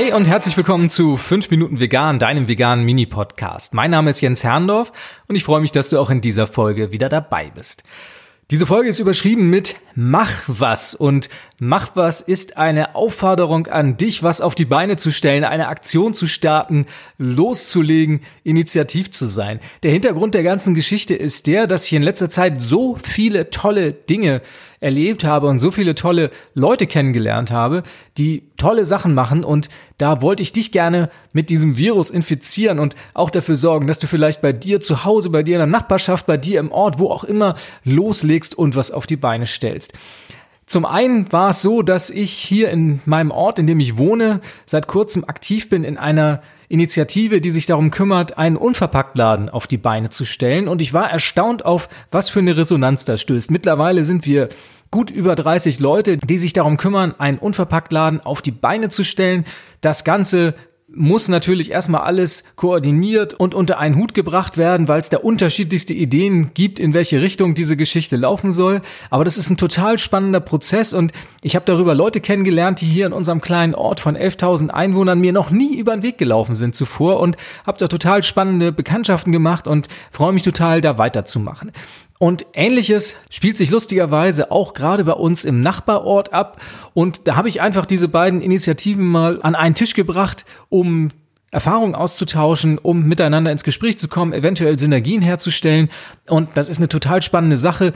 Hey und herzlich willkommen zu 5 Minuten Vegan, deinem veganen Mini-Podcast. Mein Name ist Jens Herrndorf und ich freue mich, dass du auch in dieser Folge wieder dabei bist. Diese Folge ist überschrieben mit Mach was und Mach was ist eine Aufforderung an dich, was auf die Beine zu stellen, eine Aktion zu starten, loszulegen, initiativ zu sein. Der Hintergrund der ganzen Geschichte ist der, dass ich in letzter Zeit so viele tolle Dinge erlebt habe und so viele tolle Leute kennengelernt habe, die tolle Sachen machen und da wollte ich dich gerne mit diesem Virus infizieren und auch dafür sorgen, dass du vielleicht bei dir zu Hause, bei dir in der Nachbarschaft, bei dir im Ort, wo auch immer loslegst und was auf die Beine stellst. Zum einen war es so, dass ich hier in meinem Ort, in dem ich wohne, seit kurzem aktiv bin in einer Initiative, die sich darum kümmert, einen Unverpacktladen auf die Beine zu stellen. Und ich war erstaunt auf, was für eine Resonanz das stößt. Mittlerweile sind wir gut über 30 Leute, die sich darum kümmern, einen Unverpacktladen auf die Beine zu stellen. Das Ganze muss natürlich erstmal alles koordiniert und unter einen Hut gebracht werden, weil es da unterschiedlichste Ideen gibt, in welche Richtung diese Geschichte laufen soll. Aber das ist ein total spannender Prozess und ich habe darüber Leute kennengelernt, die hier in unserem kleinen Ort von 11.000 Einwohnern mir noch nie über den Weg gelaufen sind zuvor und habe da total spannende Bekanntschaften gemacht und freue mich total, da weiterzumachen. Und ähnliches spielt sich lustigerweise auch gerade bei uns im Nachbarort ab. Und da habe ich einfach diese beiden Initiativen mal an einen Tisch gebracht, um Erfahrungen auszutauschen, um miteinander ins Gespräch zu kommen, eventuell Synergien herzustellen. Und das ist eine total spannende Sache.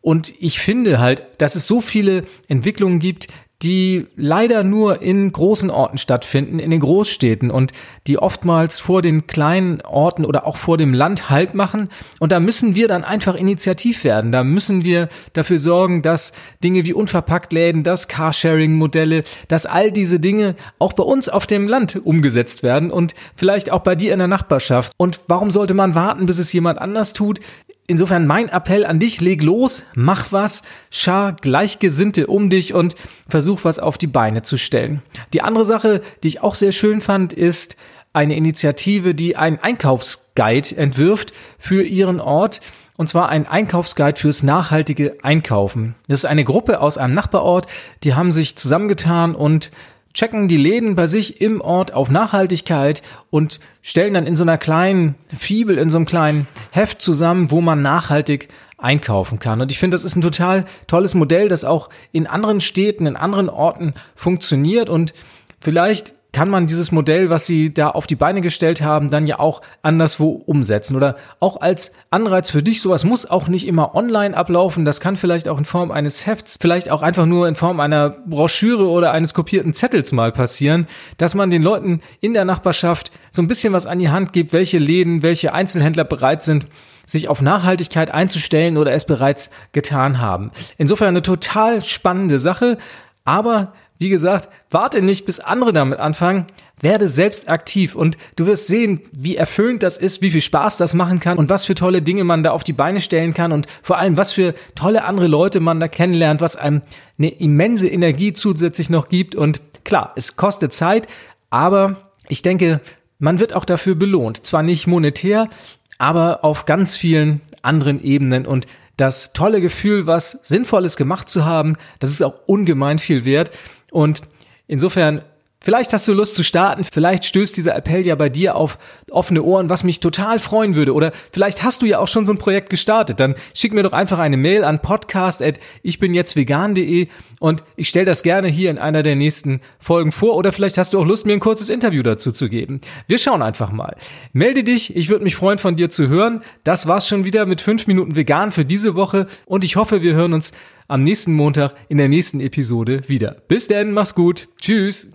Und ich finde halt, dass es so viele Entwicklungen gibt, die leider nur in großen Orten stattfinden, in den Großstädten und die oftmals vor den kleinen Orten oder auch vor dem Land Halt machen. Und da müssen wir dann einfach initiativ werden. Da müssen wir dafür sorgen, dass Dinge wie Unverpacktläden, dass Carsharing-Modelle, dass all diese Dinge auch bei uns auf dem Land umgesetzt werden und vielleicht auch bei dir in der Nachbarschaft. Und warum sollte man warten, bis es jemand anders tut? Insofern mein Appell an dich, leg los, mach was, schar Gleichgesinnte um dich und versuch was auf die Beine zu stellen. Die andere Sache, die ich auch sehr schön fand, ist eine Initiative, die einen Einkaufsguide entwirft für ihren Ort. Und zwar ein Einkaufsguide fürs nachhaltige Einkaufen. Das ist eine Gruppe aus einem Nachbarort, die haben sich zusammengetan und checken die Läden bei sich im Ort auf Nachhaltigkeit und stellen dann in so einer kleinen Fibel, in so einem kleinen Heft zusammen, wo man nachhaltig einkaufen kann. Und ich finde, das ist ein total tolles Modell, das auch in anderen Städten, in anderen Orten funktioniert und vielleicht kann man dieses Modell, was sie da auf die Beine gestellt haben, dann ja auch anderswo umsetzen oder auch als Anreiz für dich. Sowas muss auch nicht immer online ablaufen. Das kann vielleicht auch in Form eines Hefts, vielleicht auch einfach nur in Form einer Broschüre oder eines kopierten Zettels mal passieren, dass man den Leuten in der Nachbarschaft so ein bisschen was an die Hand gibt, welche Läden, welche Einzelhändler bereit sind, sich auf Nachhaltigkeit einzustellen oder es bereits getan haben. Insofern eine total spannende Sache, aber wie gesagt, warte nicht, bis andere damit anfangen. Werde selbst aktiv und du wirst sehen, wie erfüllend das ist, wie viel Spaß das machen kann und was für tolle Dinge man da auf die Beine stellen kann und vor allem, was für tolle andere Leute man da kennenlernt, was einem eine immense Energie zusätzlich noch gibt. Und klar, es kostet Zeit, aber ich denke, man wird auch dafür belohnt. Zwar nicht monetär, aber auf ganz vielen anderen Ebenen und das tolle Gefühl, was Sinnvolles gemacht zu haben, das ist auch ungemein viel wert. Und insofern Vielleicht hast du Lust zu starten, vielleicht stößt dieser Appell ja bei dir auf offene Ohren, was mich total freuen würde. Oder vielleicht hast du ja auch schon so ein Projekt gestartet. Dann schick mir doch einfach eine Mail an podcast.ichbinjetztvegan.de und ich stelle das gerne hier in einer der nächsten Folgen vor. Oder vielleicht hast du auch Lust, mir ein kurzes Interview dazu zu geben. Wir schauen einfach mal. Melde dich, ich würde mich freuen, von dir zu hören. Das war's schon wieder mit fünf Minuten vegan für diese Woche und ich hoffe, wir hören uns am nächsten Montag in der nächsten Episode wieder. Bis dann, mach's gut. Tschüss.